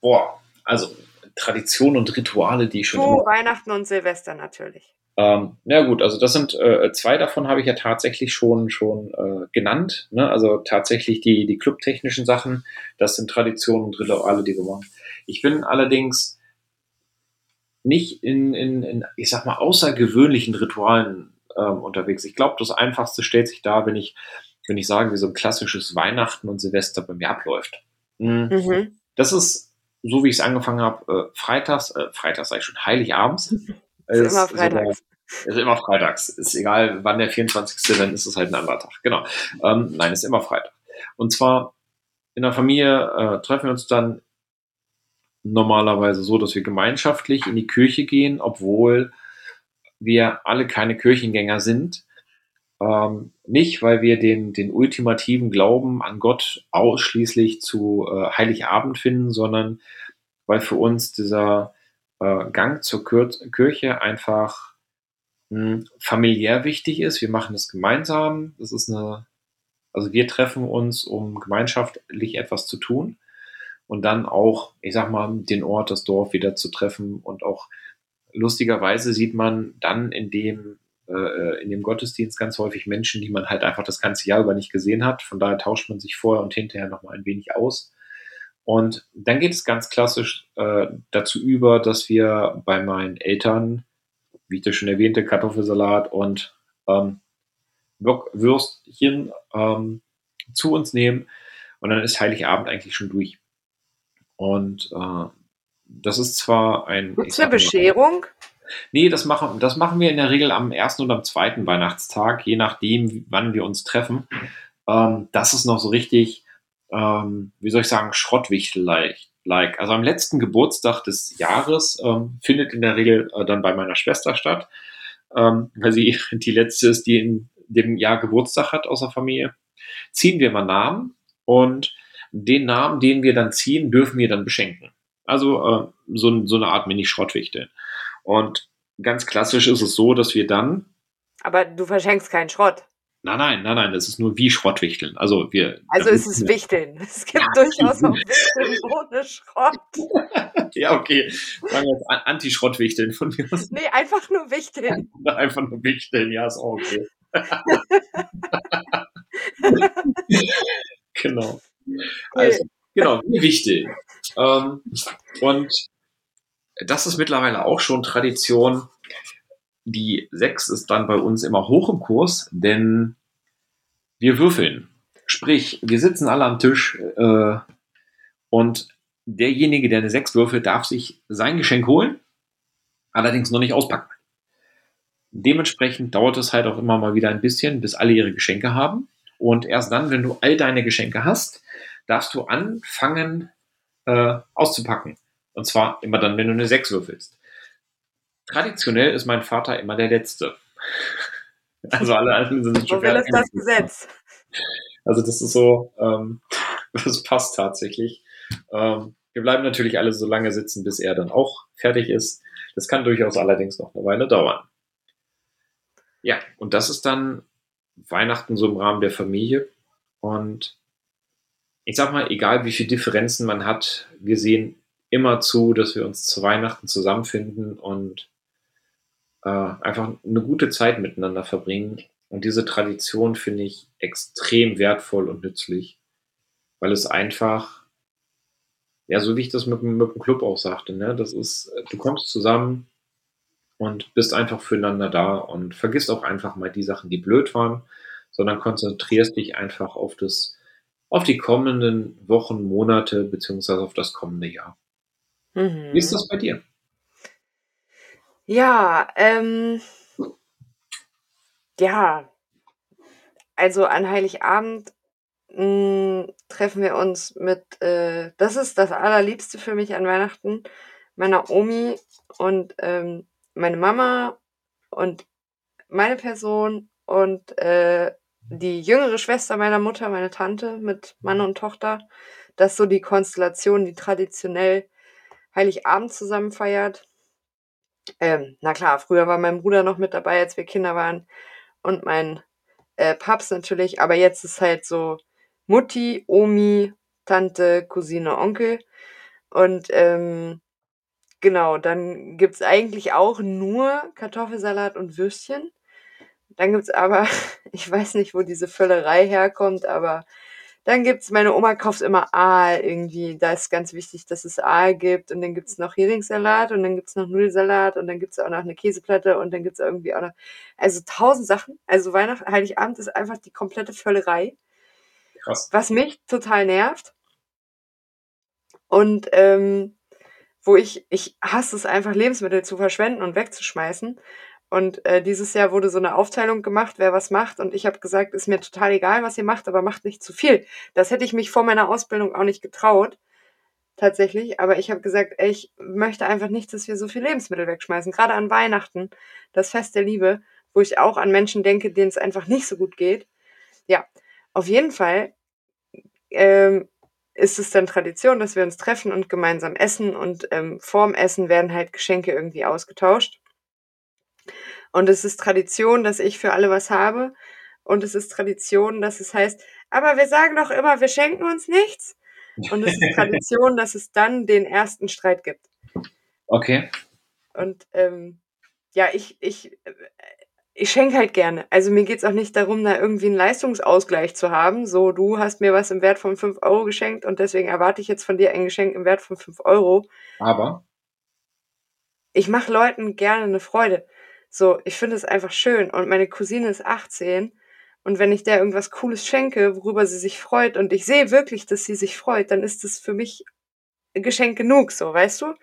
[SPEAKER 2] boah, also Traditionen und Rituale, die ich schon.
[SPEAKER 1] Immer, Weihnachten und Silvester natürlich.
[SPEAKER 2] Ähm, ja gut, also das sind äh, zwei davon habe ich ja tatsächlich schon schon äh, genannt. Ne? Also tatsächlich die die clubtechnischen Sachen, das sind Traditionen und Rituale, die wir machen. Ich bin allerdings nicht in, in, in ich sag mal außergewöhnlichen Ritualen ähm, unterwegs. Ich glaube, das Einfachste stellt sich da, wenn ich wenn ich sagen, wie so ein klassisches Weihnachten und Silvester bei mir abläuft. Mhm. mhm. Das ist, so wie ich es angefangen habe, äh, freitags, äh, freitags sage ich schon, Heiligabends. ist, ist immer freitags. Ist, ist immer freitags. Ist egal, wann der 24. dann ist es halt ein anderer Tag. Genau. Ähm, nein, ist immer Freitag. Und zwar in der Familie äh, treffen wir uns dann normalerweise so, dass wir gemeinschaftlich in die Kirche gehen, obwohl wir alle keine Kirchengänger sind. Ähm, nicht, weil wir den, den ultimativen Glauben an Gott ausschließlich zu äh, Heiligabend finden, sondern weil für uns dieser äh, Gang zur Kür Kirche einfach mh, hm, familiär wichtig ist. Wir machen es gemeinsam. Das ist eine, also wir treffen uns, um gemeinschaftlich etwas zu tun und dann auch, ich sag mal, den Ort, das Dorf wieder zu treffen und auch lustigerweise sieht man dann in dem, äh, in dem Gottesdienst ganz häufig Menschen, die man halt einfach das ganze Jahr über nicht gesehen hat. Von daher tauscht man sich vorher und hinterher nochmal ein wenig aus. Und dann geht es ganz klassisch äh, dazu über, dass wir bei meinen Eltern, wie ich das schon erwähnte, Kartoffelsalat und ähm, Würstchen ähm, zu uns nehmen. Und dann ist Heiligabend eigentlich schon durch. Und äh, das ist zwar ein.
[SPEAKER 1] Gibt's eine Bescherung?
[SPEAKER 2] Nee, das machen, das machen wir in der Regel am ersten und am zweiten Weihnachtstag, je nachdem, wann wir uns treffen. Ähm, das ist noch so richtig ähm, wie soll ich sagen, Schrottwichtel-like. Also am letzten Geburtstag des Jahres ähm, findet in der Regel äh, dann bei meiner Schwester statt, ähm, weil sie die letzte ist, die in dem Jahr Geburtstag hat aus der Familie. Ziehen wir mal Namen und den Namen, den wir dann ziehen, dürfen wir dann beschenken. Also äh, so, so eine Art Mini-Schrottwichtel. Und ganz klassisch ist es so, dass wir dann.
[SPEAKER 1] Aber du verschenkst keinen Schrott.
[SPEAKER 2] Nein, nein, nein, nein, das ist nur wie Schrottwichteln. Also wir.
[SPEAKER 1] Also ist es Wichteln. Es gibt ja, durchaus auch Wichteln ohne Schrott.
[SPEAKER 2] ja, okay. Sagen wir jetzt Anti-Schrottwichteln von mir aus.
[SPEAKER 1] Nee, einfach nur Wichteln.
[SPEAKER 2] einfach nur Wichteln, ja, ist auch okay. genau. Also, genau, wie Wichteln. Ähm, und das ist mittlerweile auch schon Tradition die 6 ist dann bei uns immer hoch im Kurs, denn wir würfeln. Sprich, wir sitzen alle am Tisch äh, und derjenige, der eine 6 würfelt, darf sich sein Geschenk holen, allerdings noch nicht auspacken. Dementsprechend dauert es halt auch immer mal wieder ein bisschen, bis alle ihre Geschenke haben. Und erst dann, wenn du all deine Geschenke hast, darfst du anfangen äh, auszupacken. Und zwar immer dann, wenn du eine 6 würfelst. Traditionell ist mein Vater immer der Letzte. Also alle anderen sind
[SPEAKER 1] schon ist das Gesetz?
[SPEAKER 2] Also das ist so, ähm, das passt tatsächlich. Ähm, wir bleiben natürlich alle so lange sitzen, bis er dann auch fertig ist. Das kann durchaus allerdings noch eine Weile dauern. Ja, und das ist dann Weihnachten so im Rahmen der Familie. Und ich sag mal, egal wie viele Differenzen man hat, wir sehen immer zu, dass wir uns zu Weihnachten zusammenfinden und äh, einfach eine gute Zeit miteinander verbringen. Und diese Tradition finde ich extrem wertvoll und nützlich, weil es einfach, ja, so wie ich das mit, mit dem Club auch sagte, ne, das ist, du kommst zusammen und bist einfach füreinander da und vergisst auch einfach mal die Sachen, die blöd waren, sondern konzentrierst dich einfach auf das, auf die kommenden Wochen, Monate, beziehungsweise auf das kommende Jahr. Mhm. Wie ist das bei dir?
[SPEAKER 1] Ja, ähm ja, also an Heiligabend, hm, treffen wir uns mit, äh das ist das Allerliebste für mich an Weihnachten, meiner Omi und, ähm, meine Mama und meine Person und, äh, die jüngere Schwester meiner Mutter, meine Tante mit Mann und Tochter. Das ist so die Konstellation, die traditionell Heiligabend zusammen feiert. Ähm, na klar, früher war mein Bruder noch mit dabei, als wir Kinder waren und mein, äh, Papst natürlich, aber jetzt ist halt so Mutti, Omi, Tante, Cousine, Onkel und, ähm, genau, dann gibt's eigentlich auch nur Kartoffelsalat und Würstchen. Dann gibt's aber ich weiß nicht, wo diese Völlerei herkommt, aber dann gibt's meine Oma kauft immer Aal irgendwie. Da ist ganz wichtig, dass es Aal gibt. Und dann gibt's noch Heringssalat und dann gibt's noch Nudelsalat und dann gibt's auch noch eine Käseplatte und dann gibt's irgendwie auch noch, also tausend Sachen. Also Weihnachten, Heiligabend ist einfach die komplette Völlerei. Krass. Was mich total nervt. Und ähm, wo ich, ich hasse es einfach, Lebensmittel zu verschwenden und wegzuschmeißen. Und äh, dieses Jahr wurde so eine Aufteilung gemacht, wer was macht. Und ich habe gesagt, ist mir total egal, was ihr macht, aber macht nicht zu viel. Das hätte ich mich vor meiner Ausbildung auch nicht getraut, tatsächlich. Aber ich habe gesagt, ey, ich möchte einfach nicht, dass wir so viel Lebensmittel wegschmeißen. Gerade an Weihnachten, das Fest der Liebe, wo ich auch an Menschen denke, denen es einfach nicht so gut geht. Ja, auf jeden Fall ähm, ist es dann Tradition, dass wir uns treffen und gemeinsam essen. Und ähm, vorm Essen werden halt Geschenke irgendwie ausgetauscht. Und es ist Tradition, dass ich für alle was habe. Und es ist Tradition, dass es heißt, aber wir sagen doch immer, wir schenken uns nichts. Und es ist Tradition, dass es dann den ersten Streit gibt.
[SPEAKER 2] Okay.
[SPEAKER 1] Und ähm, ja, ich, ich, äh, ich schenke halt gerne. Also mir geht es auch nicht darum, da irgendwie einen Leistungsausgleich zu haben. So, du hast mir was im Wert von 5 Euro geschenkt und deswegen erwarte ich jetzt von dir ein Geschenk im Wert von 5 Euro.
[SPEAKER 2] Aber
[SPEAKER 1] ich mache Leuten gerne eine Freude. So, ich finde es einfach schön. Und meine Cousine ist 18 und wenn ich der irgendwas Cooles schenke, worüber sie sich freut und ich sehe wirklich, dass sie sich freut, dann ist es für mich Geschenk genug, so, weißt du?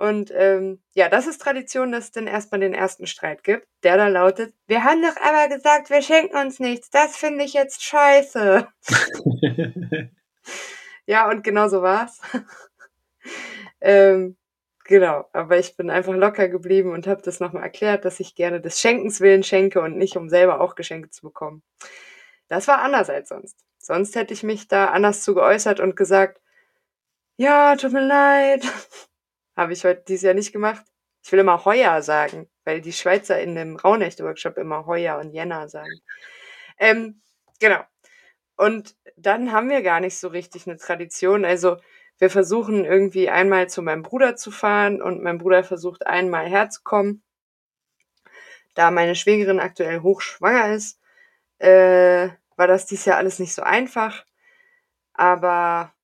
[SPEAKER 1] Und ähm, ja, das ist Tradition, dass es dann erstmal den ersten Streit gibt, der da lautet, wir haben doch aber gesagt, wir schenken uns nichts, das finde ich jetzt scheiße. ja, und genau so war's. ähm, genau, aber ich bin einfach locker geblieben und habe das nochmal erklärt, dass ich gerne des Schenkens willen schenke und nicht, um selber auch Geschenke zu bekommen. Das war anders als sonst. Sonst hätte ich mich da anders zu geäußert und gesagt, ja, tut mir leid, habe ich heute dieses Jahr nicht gemacht. Ich will immer Heuer sagen, weil die Schweizer in dem Raunecht-Workshop immer Heuer und Jänner sagen. Ähm, genau. Und dann haben wir gar nicht so richtig eine Tradition. Also wir versuchen irgendwie einmal zu meinem Bruder zu fahren und mein Bruder versucht einmal herzukommen. Da meine Schwägerin aktuell hochschwanger ist, äh, war das dieses Jahr alles nicht so einfach. Aber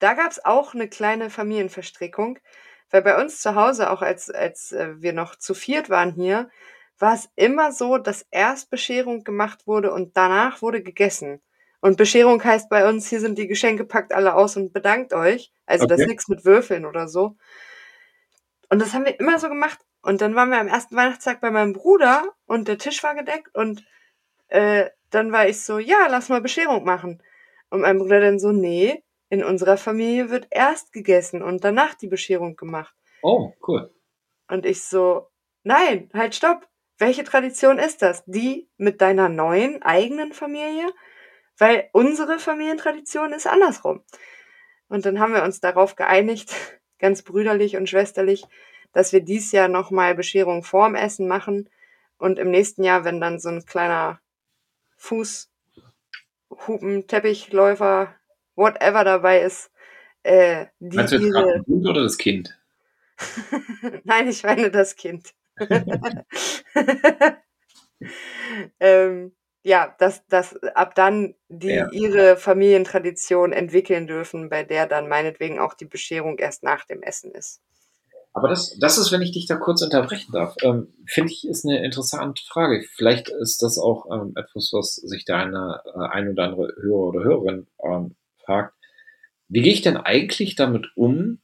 [SPEAKER 1] da gab es auch eine kleine Familienverstrickung. Weil bei uns zu Hause, auch als, als äh, wir noch zu viert waren hier, war es immer so, dass erst Bescherung gemacht wurde und danach wurde gegessen. Und Bescherung heißt bei uns, hier sind die Geschenke, packt alle aus und bedankt euch. Also okay. das ist nichts mit Würfeln oder so. Und das haben wir immer so gemacht. Und dann waren wir am ersten Weihnachtstag bei meinem Bruder und der Tisch war gedeckt und äh, dann war ich so, ja, lass mal Bescherung machen. Und mein Bruder dann so, nee, in unserer Familie wird erst gegessen und danach die Bescherung gemacht.
[SPEAKER 2] Oh, cool.
[SPEAKER 1] Und ich so, nein, halt stopp. Welche Tradition ist das? Die mit deiner neuen eigenen Familie? Weil unsere Familientradition ist andersrum. Und dann haben wir uns darauf geeinigt, ganz brüderlich und schwesterlich, dass wir dies Jahr nochmal Bescherung vorm Essen machen und im nächsten Jahr, wenn dann so ein kleiner Fußhupen, Teppichläufer whatever dabei ist, äh,
[SPEAKER 2] die Meinst du jetzt ihre... Hund oder das Kind?
[SPEAKER 1] Nein, ich meine das Kind. ähm, ja, dass, dass ab dann die ja. ihre Familientradition entwickeln dürfen, bei der dann meinetwegen auch die Bescherung erst nach dem Essen ist.
[SPEAKER 2] Aber das, das ist, wenn ich dich da kurz unterbrechen darf, ähm, finde ich, ist eine interessante Frage. Vielleicht ist das auch ähm, etwas, was sich da eine äh, ein oder andere Hörer oder Hörerin ähm, fragt, wie gehe ich denn eigentlich damit um,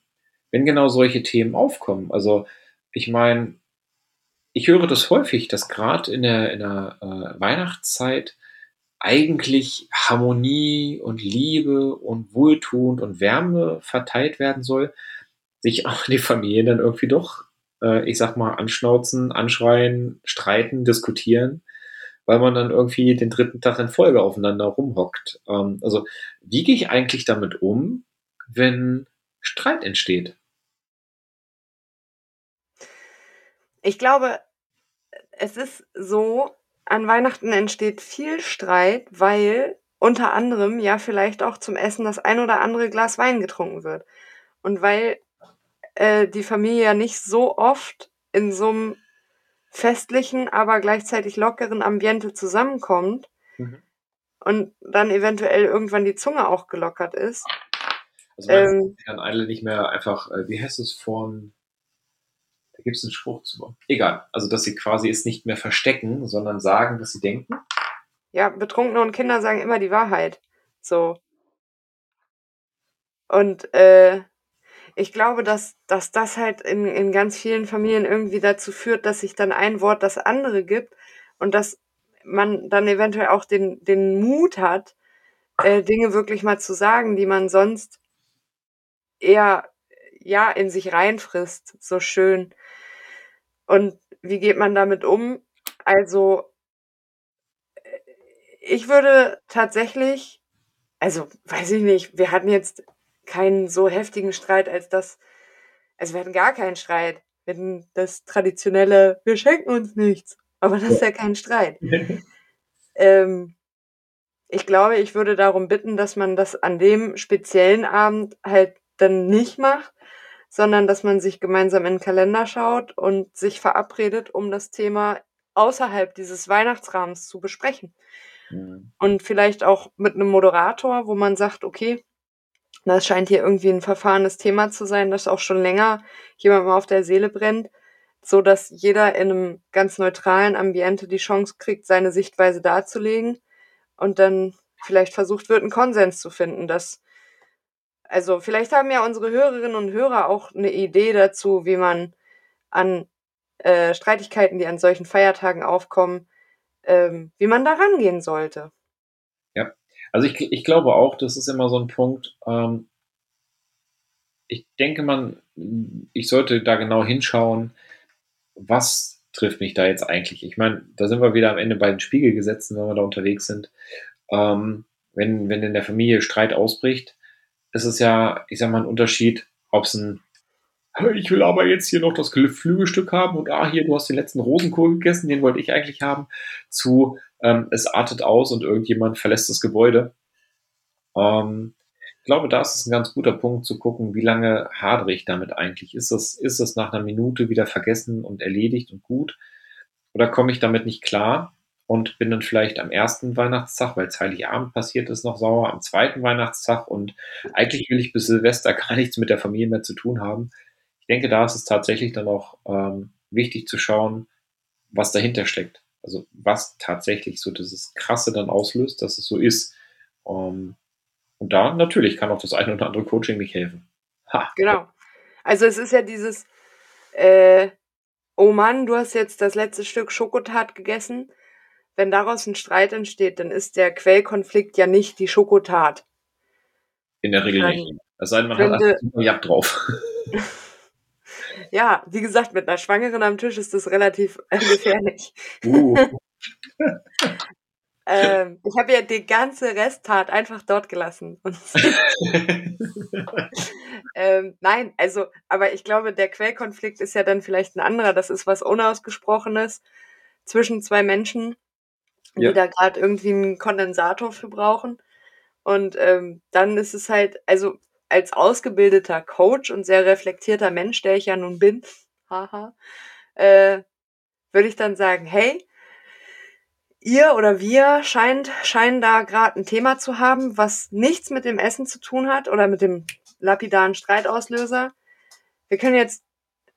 [SPEAKER 2] wenn genau solche Themen aufkommen? Also ich meine, ich höre das häufig, dass gerade in der, in der äh, Weihnachtszeit eigentlich Harmonie und Liebe und Wohltun und Wärme verteilt werden soll, sich auch die Familien dann irgendwie doch, äh, ich sag mal, anschnauzen, anschreien, streiten, diskutieren weil man dann irgendwie den dritten Tag in Folge aufeinander rumhockt. Ähm, also wie gehe ich eigentlich damit um, wenn Streit entsteht?
[SPEAKER 1] Ich glaube, es ist so, an Weihnachten entsteht viel Streit, weil unter anderem ja vielleicht auch zum Essen das ein oder andere Glas Wein getrunken wird. Und weil äh, die Familie ja nicht so oft in so einem festlichen, aber gleichzeitig lockeren Ambiente zusammenkommt mhm. und dann eventuell irgendwann die Zunge auch gelockert ist.
[SPEAKER 2] Also ähm, kann alle nicht mehr einfach, äh, wie heißt es von, da gibt es einen Spruch zu. Egal, also dass sie quasi es nicht mehr verstecken, sondern sagen, was sie denken.
[SPEAKER 1] Ja, Betrunkene und Kinder sagen immer die Wahrheit. So. Und äh, ich glaube, dass, dass das halt in, in ganz vielen Familien irgendwie dazu führt, dass sich dann ein Wort das andere gibt und dass man dann eventuell auch den, den Mut hat, äh, Dinge wirklich mal zu sagen, die man sonst eher ja in sich reinfrisst, so schön. Und wie geht man damit um? Also ich würde tatsächlich, also weiß ich nicht, wir hatten jetzt keinen so heftigen Streit als das. Also wir hatten gar keinen Streit. Wir hatten das traditionelle, wir schenken uns nichts. Aber das ist ja kein Streit. ähm, ich glaube, ich würde darum bitten, dass man das an dem speziellen Abend halt dann nicht macht, sondern dass man sich gemeinsam in den Kalender schaut und sich verabredet, um das Thema außerhalb dieses Weihnachtsrahmens zu besprechen. Mhm. Und vielleicht auch mit einem Moderator, wo man sagt, okay, das scheint hier irgendwie ein verfahrenes Thema zu sein, das auch schon länger jemandem auf der Seele brennt, so dass jeder in einem ganz neutralen Ambiente die Chance kriegt, seine Sichtweise darzulegen und dann vielleicht versucht wird, einen Konsens zu finden, dass also vielleicht haben ja unsere Hörerinnen und Hörer auch eine Idee dazu, wie man an äh, Streitigkeiten, die an solchen Feiertagen aufkommen, ähm, wie man da rangehen sollte.
[SPEAKER 2] Ja, also ich, ich glaube auch, das ist immer so ein Punkt. Ähm, ich denke, man, ich sollte da genau hinschauen, was trifft mich da jetzt eigentlich. Ich meine, da sind wir wieder am Ende bei den Spiegelgesetzen, wenn wir da unterwegs sind. Ähm, wenn, wenn in der Familie Streit ausbricht, ist es ja, ich sag mal, ein Unterschied, ob es ein ich will aber jetzt hier noch das Flügelstück haben und ah, hier, du hast den letzten Rosenkohl gegessen, den wollte ich eigentlich haben, zu ähm, es artet aus und irgendjemand verlässt das Gebäude. Ähm, ich glaube, da ist es ein ganz guter Punkt zu gucken, wie lange hadere ich damit eigentlich. Ist es, ist es nach einer Minute wieder vergessen und erledigt und gut? Oder komme ich damit nicht klar? Und bin dann vielleicht am ersten Weihnachtstag, weil es Heiligabend passiert ist, noch sauer, am zweiten Weihnachtstag und eigentlich will ich bis Silvester gar nichts mit der Familie mehr zu tun haben. Ich denke, da ist es tatsächlich dann auch ähm, wichtig zu schauen, was dahinter steckt. Also was tatsächlich so dieses Krasse dann auslöst, dass es so ist. Ähm, und da natürlich kann auch das eine oder andere Coaching nicht helfen.
[SPEAKER 1] Ha. Genau. Also es ist ja dieses, äh, oh Mann, du hast jetzt das letzte Stück Schokotat gegessen wenn daraus ein Streit entsteht, dann ist der Quellkonflikt ja nicht die Schokotat.
[SPEAKER 2] In der Regel dann nicht. Es sei denn, man könnte, hat einfach Jagd drauf.
[SPEAKER 1] ja, wie gesagt, mit einer Schwangeren am Tisch ist das relativ äh, gefährlich. Uh. ähm, ich habe ja die ganze Resttat einfach dort gelassen. ähm, nein, also, aber ich glaube, der Quellkonflikt ist ja dann vielleicht ein anderer. Das ist was Unausgesprochenes zwischen zwei Menschen ja. die da gerade irgendwie einen Kondensator für brauchen. Und ähm, dann ist es halt, also als ausgebildeter Coach und sehr reflektierter Mensch, der ich ja nun bin, haha, äh, würde ich dann sagen, hey, ihr oder wir scheint, scheinen da gerade ein Thema zu haben, was nichts mit dem Essen zu tun hat oder mit dem lapidaren Streitauslöser. Wir können jetzt,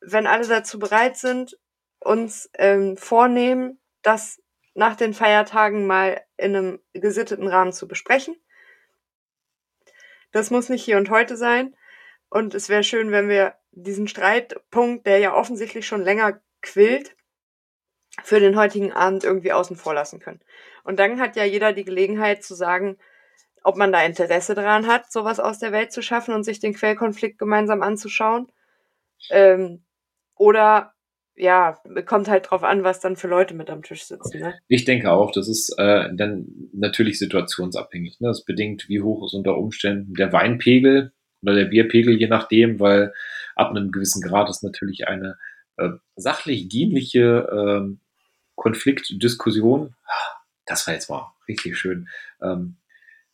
[SPEAKER 1] wenn alle dazu bereit sind, uns ähm, vornehmen, das nach den Feiertagen mal in einem gesitteten Rahmen zu besprechen. Das muss nicht hier und heute sein. Und es wäre schön, wenn wir diesen Streitpunkt, der ja offensichtlich schon länger quillt, für den heutigen Abend irgendwie außen vor lassen können. Und dann hat ja jeder die Gelegenheit zu sagen, ob man da Interesse daran hat, sowas aus der Welt zu schaffen und sich den Quellkonflikt gemeinsam anzuschauen. Ähm, oder ja, kommt halt drauf an, was dann für Leute mit am Tisch sitzen. Ne?
[SPEAKER 2] Ich denke auch, das ist äh, dann natürlich situationsabhängig. Ne? Das bedingt, wie hoch ist unter Umständen der Weinpegel oder der Bierpegel, je nachdem, weil ab einem gewissen Grad ist natürlich eine äh, sachlich dienliche äh, Konfliktdiskussion, das war jetzt mal richtig schön, ähm,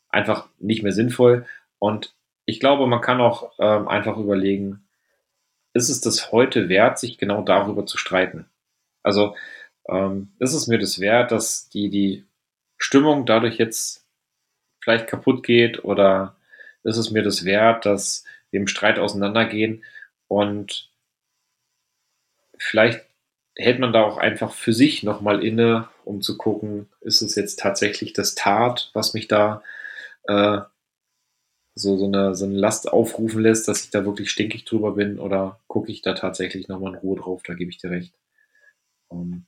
[SPEAKER 2] einfach nicht mehr sinnvoll. Und ich glaube, man kann auch ähm, einfach überlegen, ist es das heute wert, sich genau darüber zu streiten? Also ähm, ist es mir das wert, dass die, die Stimmung dadurch jetzt vielleicht kaputt geht oder ist es mir das wert, dass wir im Streit auseinandergehen und vielleicht hält man da auch einfach für sich nochmal inne, um zu gucken, ist es jetzt tatsächlich das Tat, was mich da äh, so, so, eine, so eine Last aufrufen lässt, dass ich da wirklich stinkig drüber bin oder gucke ich da tatsächlich nochmal in Ruhe drauf, da gebe ich dir recht. Um, ähm,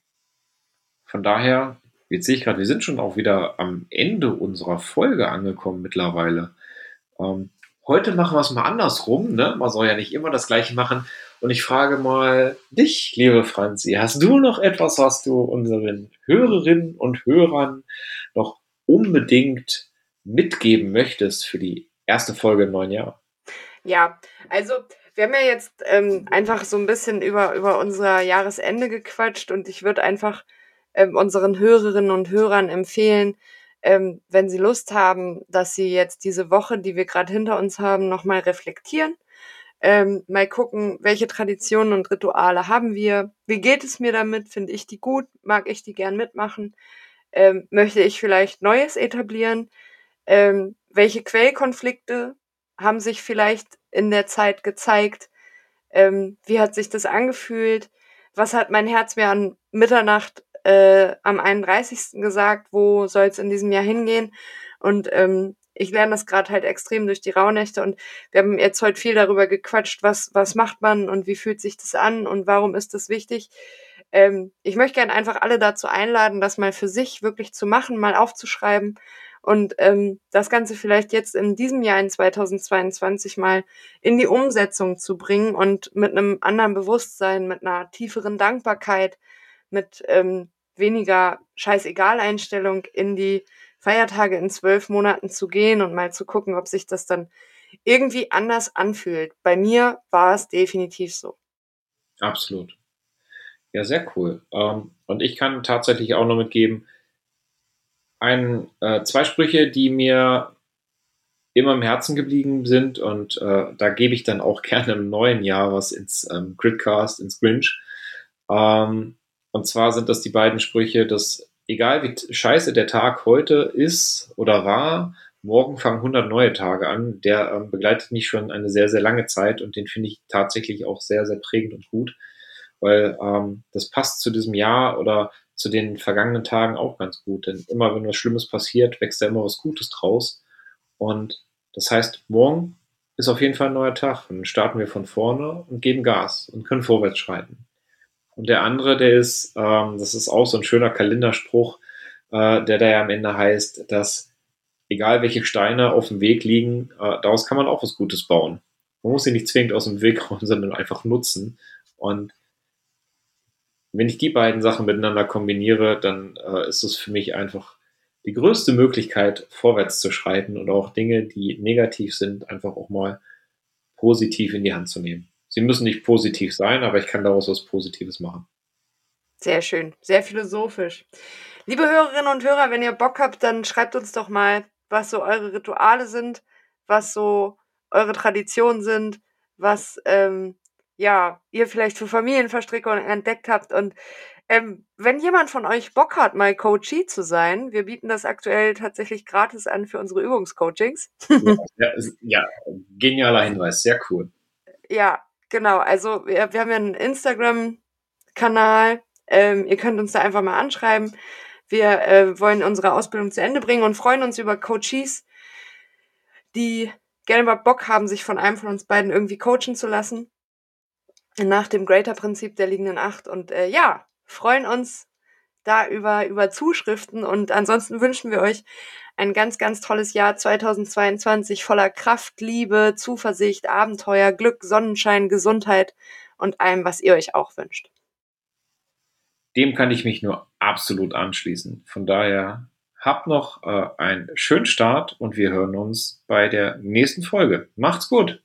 [SPEAKER 2] von daher, jetzt sehe ich gerade, wir sind schon auch wieder am Ende unserer Folge angekommen mittlerweile. Um, ähm, heute machen wir es mal andersrum, ne? Man soll ja nicht immer das Gleiche machen. Und ich frage mal dich, liebe Franzi, hast du noch etwas, was du unseren Hörerinnen und Hörern noch unbedingt mitgeben möchtest für die erste Folge im neuen Jahr.
[SPEAKER 1] Ja, also wir haben ja jetzt ähm, einfach so ein bisschen über, über unser Jahresende gequatscht und ich würde einfach ähm, unseren Hörerinnen und Hörern empfehlen, ähm, wenn sie Lust haben, dass sie jetzt diese Woche, die wir gerade hinter uns haben, nochmal reflektieren, Ähm, mal gucken, welche Traditionen und Rituale haben wir. Wie geht es mir damit? Finde ich die gut? Mag ich die gern mitmachen? Ähm, möchte ich vielleicht Neues etablieren? Ähm, welche Quellkonflikte haben sich vielleicht in der Zeit gezeigt? Ähm, wie hat sich das angefühlt? Was hat mein Herz mir an Mitternacht äh, am 31. gesagt? Wo soll es in diesem Jahr hingehen? Und ähm, ich lerne das gerade halt extrem durch die Rauhnächte und wir haben jetzt heute viel darüber gequatscht, was, was macht man und wie fühlt sich das an und warum ist das wichtig. Ähm, ich möchte gerne einfach alle dazu einladen, das mal für sich wirklich zu machen, mal aufzuschreiben und ähm, das Ganze vielleicht jetzt in diesem Jahr in 2022 mal in die Umsetzung zu bringen und mit einem anderen Bewusstsein, mit einer tieferen Dankbarkeit, mit ähm, weniger Scheißegal-Einstellung in die Feiertage in zwölf Monaten zu gehen und mal zu gucken, ob sich das dann irgendwie anders anfühlt. Bei mir war es definitiv so.
[SPEAKER 2] Absolut. Ja, sehr cool. Ähm, und ich kann tatsächlich auch noch mitgeben, ein, äh, zwei Sprüche, die mir immer im Herzen geblieben sind und äh, da gebe ich dann auch gerne im neuen Jahr was ins ähm, Gridcast, ins Grinch. Ähm, und zwar sind das die beiden Sprüche, dass egal wie scheiße der Tag heute ist oder war, morgen fangen 100 neue Tage an. Der ähm, begleitet mich schon eine sehr, sehr lange Zeit und den finde ich tatsächlich auch sehr, sehr prägend und gut, weil ähm, das passt zu diesem Jahr oder zu den vergangenen Tagen auch ganz gut. Denn immer wenn was Schlimmes passiert, wächst da immer was Gutes draus. Und das heißt, morgen ist auf jeden Fall ein neuer Tag. Und dann starten wir von vorne und geben Gas und können vorwärts schreiten. Und der andere, der ist, ähm, das ist auch so ein schöner Kalenderspruch, äh, der da ja am Ende heißt, dass egal welche Steine auf dem Weg liegen, äh, daraus kann man auch was Gutes bauen. Man muss sie nicht zwingend aus dem Weg räumen, sondern einfach nutzen. Und wenn ich die beiden Sachen miteinander kombiniere, dann äh, ist es für mich einfach die größte Möglichkeit, vorwärts zu schreiten und auch Dinge, die negativ sind, einfach auch mal positiv in die Hand zu nehmen. Sie müssen nicht positiv sein, aber ich kann daraus was Positives machen.
[SPEAKER 1] Sehr schön, sehr philosophisch. Liebe Hörerinnen und Hörer, wenn ihr Bock habt, dann schreibt uns doch mal, was so eure Rituale sind, was so eure Traditionen sind, was ähm, ja, ihr vielleicht für Familienverstrickungen entdeckt habt. Und ähm, wenn jemand von euch Bock hat, mal Coachee zu sein, wir bieten das aktuell tatsächlich gratis an für unsere Übungscoachings.
[SPEAKER 2] ja, ja, genialer Hinweis, sehr cool.
[SPEAKER 1] Ja, genau. Also wir, wir haben ja einen Instagram-Kanal. Ähm, ihr könnt uns da einfach mal anschreiben. Wir äh, wollen unsere Ausbildung zu Ende bringen und freuen uns über Coaches, die gerne mal Bock haben, sich von einem von uns beiden irgendwie coachen zu lassen nach dem Greater-Prinzip der liegenden Acht. Und äh, ja, freuen uns da über, über Zuschriften. Und ansonsten wünschen wir euch ein ganz, ganz tolles Jahr 2022 voller Kraft, Liebe, Zuversicht, Abenteuer, Glück, Sonnenschein, Gesundheit und allem, was ihr euch auch wünscht.
[SPEAKER 2] Dem kann ich mich nur absolut anschließen. Von daher habt noch äh, einen schönen Start und wir hören uns bei der nächsten Folge. Macht's gut.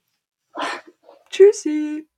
[SPEAKER 1] Tschüssi.